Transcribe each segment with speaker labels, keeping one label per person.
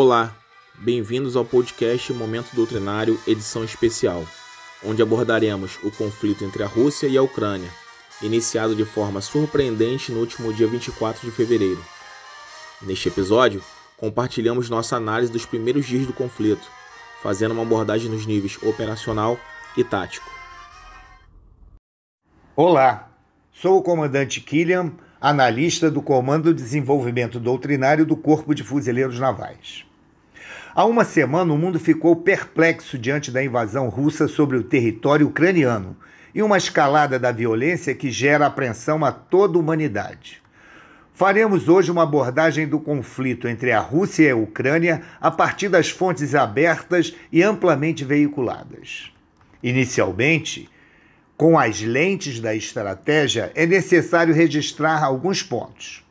Speaker 1: Olá, bem-vindos ao podcast Momento Doutrinário, edição especial, onde abordaremos o conflito entre a Rússia e a Ucrânia, iniciado de forma surpreendente no último dia 24 de fevereiro. Neste episódio, compartilhamos nossa análise dos primeiros dias do conflito, fazendo uma abordagem nos níveis operacional e tático.
Speaker 2: Olá, sou o comandante Killian, analista do Comando de Desenvolvimento Doutrinário do Corpo de Fuzileiros Navais. Há uma semana, o mundo ficou perplexo diante da invasão russa sobre o território ucraniano e uma escalada da violência que gera apreensão a toda a humanidade. Faremos hoje uma abordagem do conflito entre a Rússia e a Ucrânia a partir das fontes abertas e amplamente veiculadas. Inicialmente, com as lentes da estratégia, é necessário registrar alguns pontos.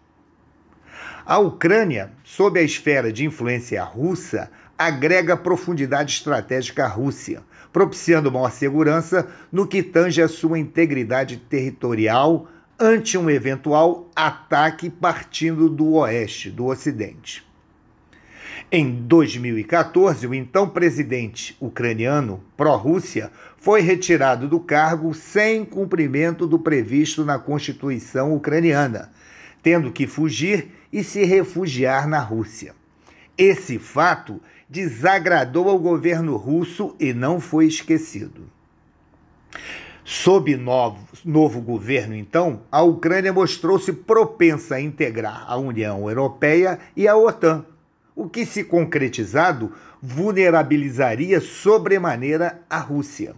Speaker 2: A Ucrânia, sob a esfera de influência russa, agrega profundidade estratégica à Rússia, propiciando maior segurança no que tange a sua integridade territorial ante um eventual ataque partindo do oeste, do ocidente. Em 2014, o então presidente ucraniano pró-Rússia foi retirado do cargo sem cumprimento do previsto na Constituição ucraniana, tendo que fugir e se refugiar na Rússia. Esse fato desagradou ao governo russo e não foi esquecido. Sob novo, novo governo, então, a Ucrânia mostrou-se propensa a integrar a União Europeia e a OTAN, o que, se concretizado, vulnerabilizaria sobremaneira a Rússia.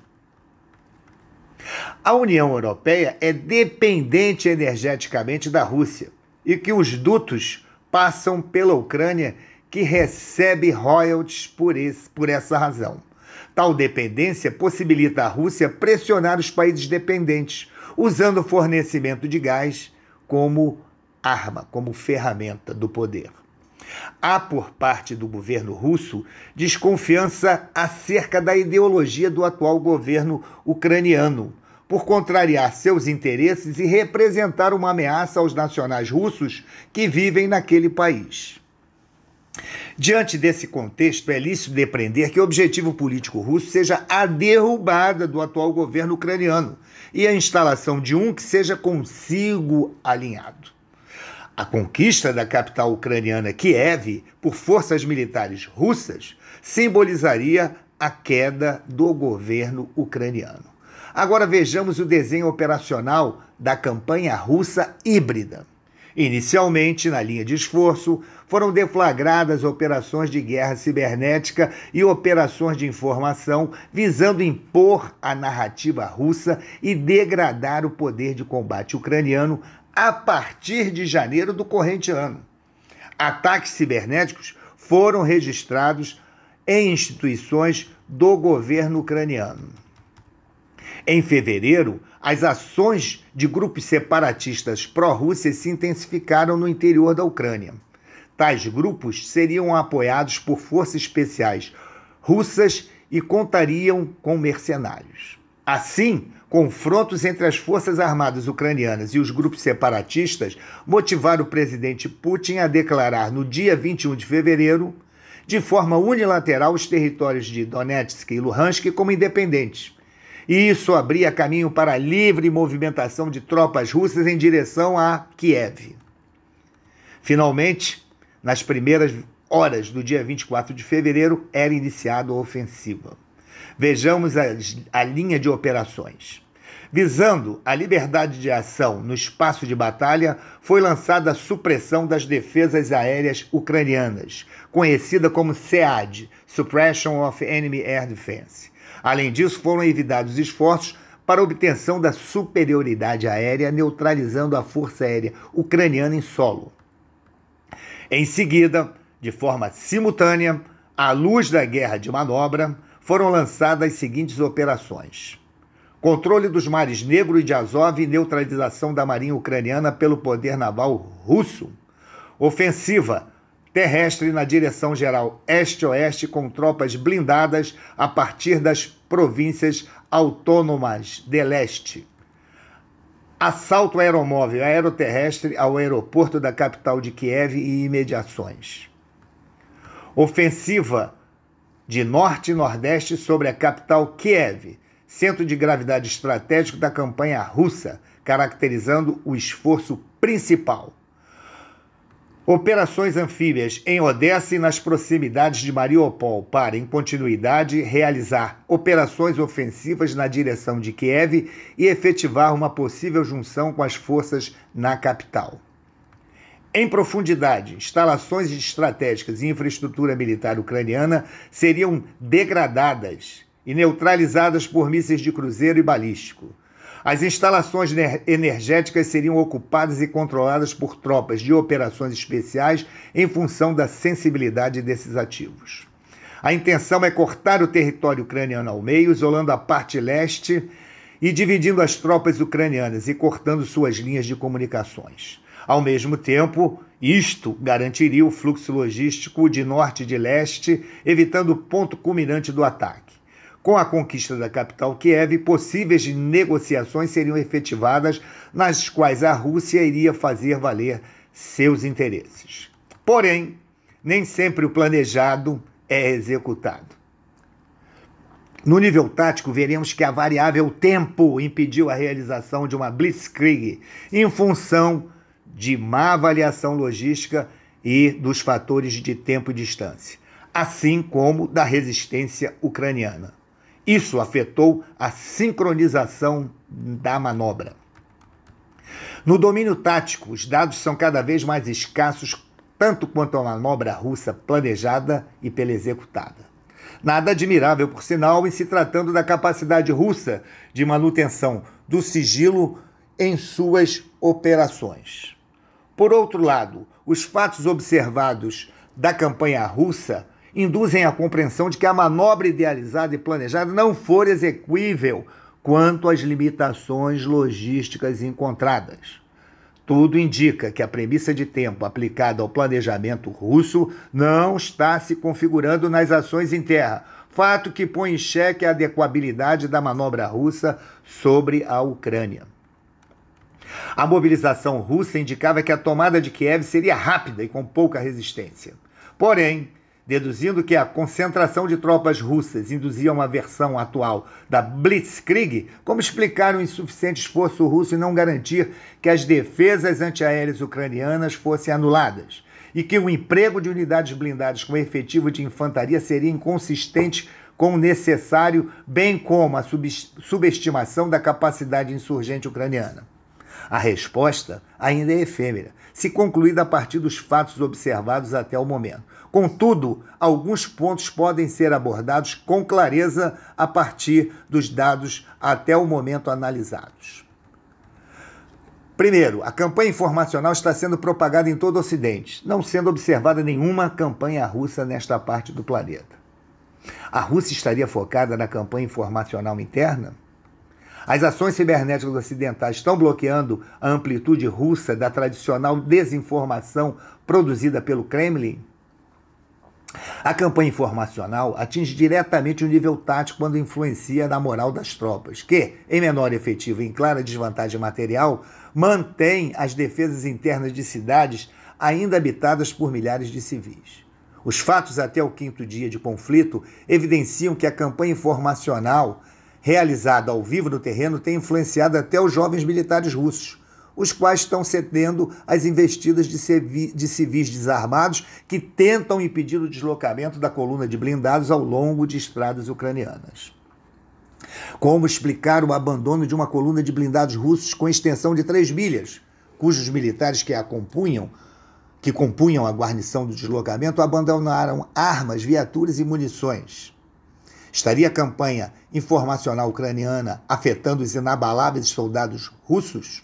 Speaker 2: A União Europeia é dependente energeticamente da Rússia e que os dutos passam pela Ucrânia, que recebe royalties por, esse, por essa razão. Tal dependência possibilita a Rússia pressionar os países dependentes, usando o fornecimento de gás como arma, como ferramenta do poder. Há, por parte do governo russo, desconfiança acerca da ideologia do atual governo ucraniano, por contrariar seus interesses e representar uma ameaça aos nacionais russos que vivem naquele país. Diante desse contexto, é lícito depreender que o objetivo político russo seja a derrubada do atual governo ucraniano e a instalação de um que seja consigo alinhado. A conquista da capital ucraniana Kiev por forças militares russas simbolizaria a queda do governo ucraniano. Agora vejamos o desenho operacional da campanha russa híbrida. Inicialmente, na linha de esforço, foram deflagradas operações de guerra cibernética e operações de informação visando impor a narrativa russa e degradar o poder de combate ucraniano a partir de janeiro do corrente ano. Ataques cibernéticos foram registrados em instituições do governo ucraniano. Em fevereiro, as ações de grupos separatistas pró-Rússia se intensificaram no interior da Ucrânia. Tais grupos seriam apoiados por forças especiais russas e contariam com mercenários. Assim, confrontos entre as forças armadas ucranianas e os grupos separatistas motivaram o presidente Putin a declarar no dia 21 de fevereiro, de forma unilateral, os territórios de Donetsk e Luhansk como independentes isso abria caminho para a livre movimentação de tropas russas em direção a Kiev. Finalmente, nas primeiras horas do dia 24 de fevereiro, era iniciada a ofensiva. Vejamos a, a linha de operações. Visando a liberdade de ação no espaço de batalha, foi lançada a supressão das defesas aéreas ucranianas, conhecida como SEAD Suppression of Enemy Air Defense. Além disso, foram evitados esforços para obtenção da superioridade aérea, neutralizando a força aérea ucraniana em solo. Em seguida, de forma simultânea, à luz da guerra de manobra, foram lançadas as seguintes operações: controle dos mares Negro e de Azov e neutralização da marinha ucraniana pelo poder naval russo, ofensiva terrestre na direção geral este-oeste com tropas blindadas a partir das províncias autônomas de leste. Assalto aeromóvel aeroterrestre ao aeroporto da capital de Kiev e imediações. Ofensiva de norte e nordeste sobre a capital Kiev, centro de gravidade estratégico da campanha russa, caracterizando o esforço principal. Operações anfíbias em Odessa e nas proximidades de Mariupol para, em continuidade, realizar operações ofensivas na direção de Kiev e efetivar uma possível junção com as forças na capital. Em profundidade, instalações estratégicas e infraestrutura militar ucraniana seriam degradadas e neutralizadas por mísseis de cruzeiro e balístico. As instalações energéticas seriam ocupadas e controladas por tropas de operações especiais em função da sensibilidade desses ativos. A intenção é cortar o território ucraniano ao meio, isolando a parte leste e dividindo as tropas ucranianas e cortando suas linhas de comunicações. Ao mesmo tempo, isto garantiria o fluxo logístico de norte e de leste, evitando o ponto culminante do ataque. Com a conquista da capital Kiev, possíveis negociações seriam efetivadas, nas quais a Rússia iria fazer valer seus interesses. Porém, nem sempre o planejado é executado. No nível tático, veremos que a variável tempo impediu a realização de uma blitzkrieg em função de má avaliação logística e dos fatores de tempo e distância, assim como da resistência ucraniana. Isso afetou a sincronização da manobra. No domínio tático, os dados são cada vez mais escassos, tanto quanto a manobra russa planejada e pela executada. Nada admirável, por sinal, em se tratando da capacidade russa de manutenção do sigilo em suas operações. Por outro lado, os fatos observados da campanha russa induzem a compreensão de que a manobra idealizada e planejada não for execuível quanto às limitações logísticas encontradas. Tudo indica que a premissa de tempo aplicada ao planejamento russo não está se configurando nas ações em terra, fato que põe em xeque a adequabilidade da manobra russa sobre a Ucrânia. A mobilização russa indicava que a tomada de Kiev seria rápida e com pouca resistência. Porém, deduzindo que a concentração de tropas russas induzia uma versão atual da Blitzkrieg, como explicar o insuficiente esforço russo e não garantir que as defesas antiaéreas ucranianas fossem anuladas, e que o emprego de unidades blindadas com efetivo de infantaria seria inconsistente com o necessário, bem como a subestimação da capacidade insurgente ucraniana. A resposta ainda é efêmera, se concluída a partir dos fatos observados até o momento. Contudo, alguns pontos podem ser abordados com clareza a partir dos dados até o momento analisados. Primeiro, a campanha informacional está sendo propagada em todo o Ocidente, não sendo observada nenhuma campanha russa nesta parte do planeta. A Rússia estaria focada na campanha informacional interna? As ações cibernéticas ocidentais estão bloqueando a amplitude russa da tradicional desinformação produzida pelo Kremlin? A campanha informacional atinge diretamente o nível tático quando influencia na moral das tropas, que, em menor efetivo e em clara desvantagem material, mantém as defesas internas de cidades ainda habitadas por milhares de civis. Os fatos até o quinto dia de conflito evidenciam que a campanha informacional realizada ao vivo no terreno tem influenciado até os jovens militares russos, os quais estão cedendo às investidas de, de civis desarmados que tentam impedir o deslocamento da coluna de blindados ao longo de estradas ucranianas. Como explicar o abandono de uma coluna de blindados russos com extensão de 3 milhas, cujos militares que a compunham, que compunham a guarnição do deslocamento, abandonaram armas, viaturas e munições? Estaria a campanha informacional ucraniana afetando os inabaláveis soldados russos?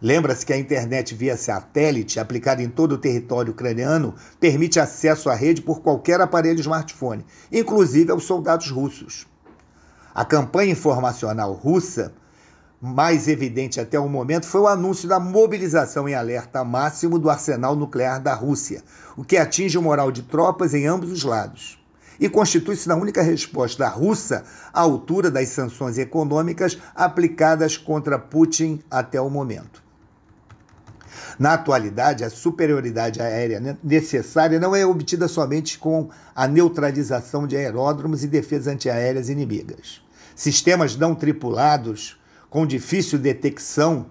Speaker 2: Lembra-se que a internet via satélite, aplicada em todo o território ucraniano, permite acesso à rede por qualquer aparelho smartphone, inclusive aos soldados russos. A campanha informacional russa, mais evidente até o momento, foi o anúncio da mobilização em alerta máximo do arsenal nuclear da Rússia, o que atinge o moral de tropas em ambos os lados e constitui-se na única resposta russa à altura das sanções econômicas aplicadas contra Putin até o momento. Na atualidade, a superioridade aérea necessária não é obtida somente com a neutralização de aeródromos e defesas antiaéreas inimigas. Sistemas não tripulados com difícil detecção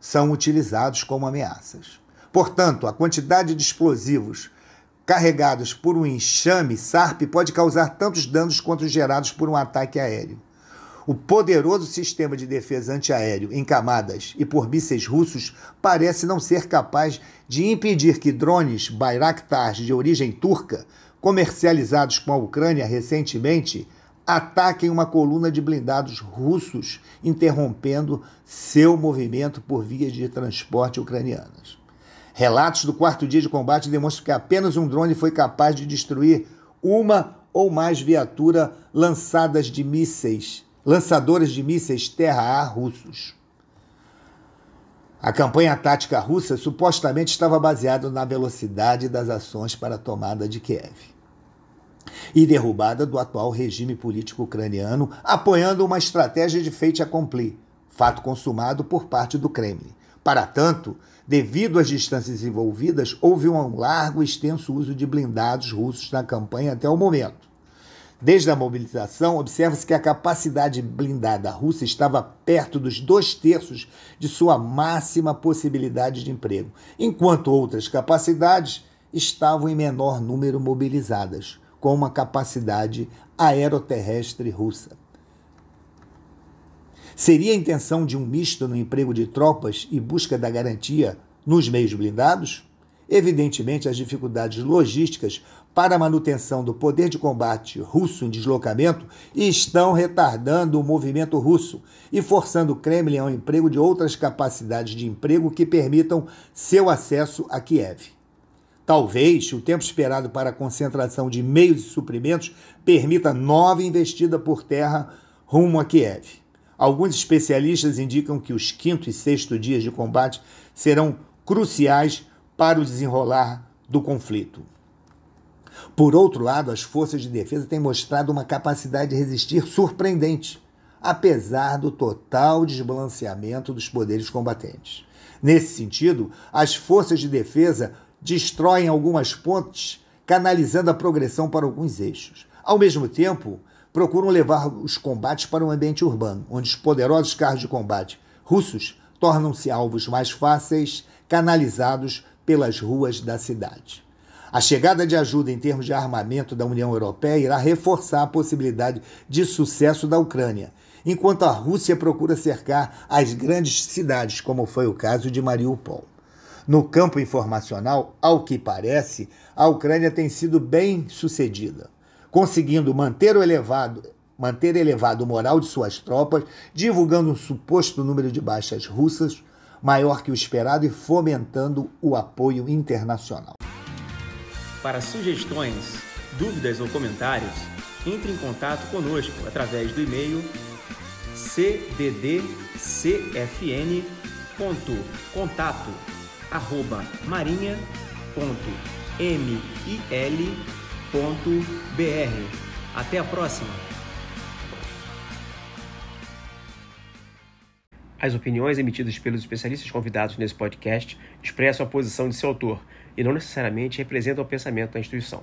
Speaker 2: são utilizados como ameaças. Portanto, a quantidade de explosivos carregados por um enxame SARP pode causar tantos danos quanto gerados por um ataque aéreo. O poderoso sistema de defesa antiaéreo em camadas e por mísseis russos parece não ser capaz de impedir que drones Bayraktar de origem turca, comercializados com a Ucrânia recentemente, ataquem uma coluna de blindados russos, interrompendo seu movimento por vias de transporte ucranianas. Relatos do quarto dia de combate demonstram que apenas um drone foi capaz de destruir uma ou mais viatura lançadas de mísseis lançadores de mísseis terra-ar russos. A campanha tática russa supostamente estava baseada na velocidade das ações para a tomada de Kiev e derrubada do atual regime político ucraniano, apoiando uma estratégia de feite accompli, fato consumado por parte do Kremlin. Para tanto, devido às distâncias envolvidas, houve um largo e extenso uso de blindados russos na campanha até o momento. Desde a mobilização, observa-se que a capacidade blindada russa estava perto dos dois terços de sua máxima possibilidade de emprego, enquanto outras capacidades estavam em menor número mobilizadas, como a capacidade aeroterrestre russa. Seria a intenção de um misto no emprego de tropas e busca da garantia nos meios blindados? Evidentemente, as dificuldades logísticas para a manutenção do poder de combate russo em deslocamento estão retardando o movimento russo e forçando o Kremlin ao emprego de outras capacidades de emprego que permitam seu acesso a Kiev. Talvez o tempo esperado para a concentração de meios e suprimentos permita nova investida por terra rumo a Kiev. Alguns especialistas indicam que os quinto e sexto dias de combate serão cruciais para o desenrolar do conflito. Por outro lado, as forças de defesa têm mostrado uma capacidade de resistir surpreendente, apesar do total desbalanceamento dos poderes combatentes. Nesse sentido, as forças de defesa destroem algumas pontes, canalizando a progressão para alguns eixos. Ao mesmo tempo, procuram levar os combates para um ambiente urbano, onde os poderosos carros de combate russos tornam-se alvos mais fáceis, canalizados pelas ruas da cidade. A chegada de ajuda em termos de armamento da União Europeia irá reforçar a possibilidade de sucesso da Ucrânia, enquanto a Rússia procura cercar as grandes cidades, como foi o caso de Mariupol. No campo informacional, ao que parece, a Ucrânia tem sido bem sucedida, conseguindo manter o elevado manter elevado o moral de suas tropas, divulgando um suposto número de baixas russas maior que o esperado e fomentando o apoio internacional.
Speaker 1: Para sugestões, dúvidas ou comentários, entre em contato conosco através do e-mail cddcfn.contato@marinha.mil.br. Até a próxima! As opiniões emitidas pelos especialistas convidados nesse podcast expressam a posição de seu autor e não necessariamente representam o pensamento da instituição.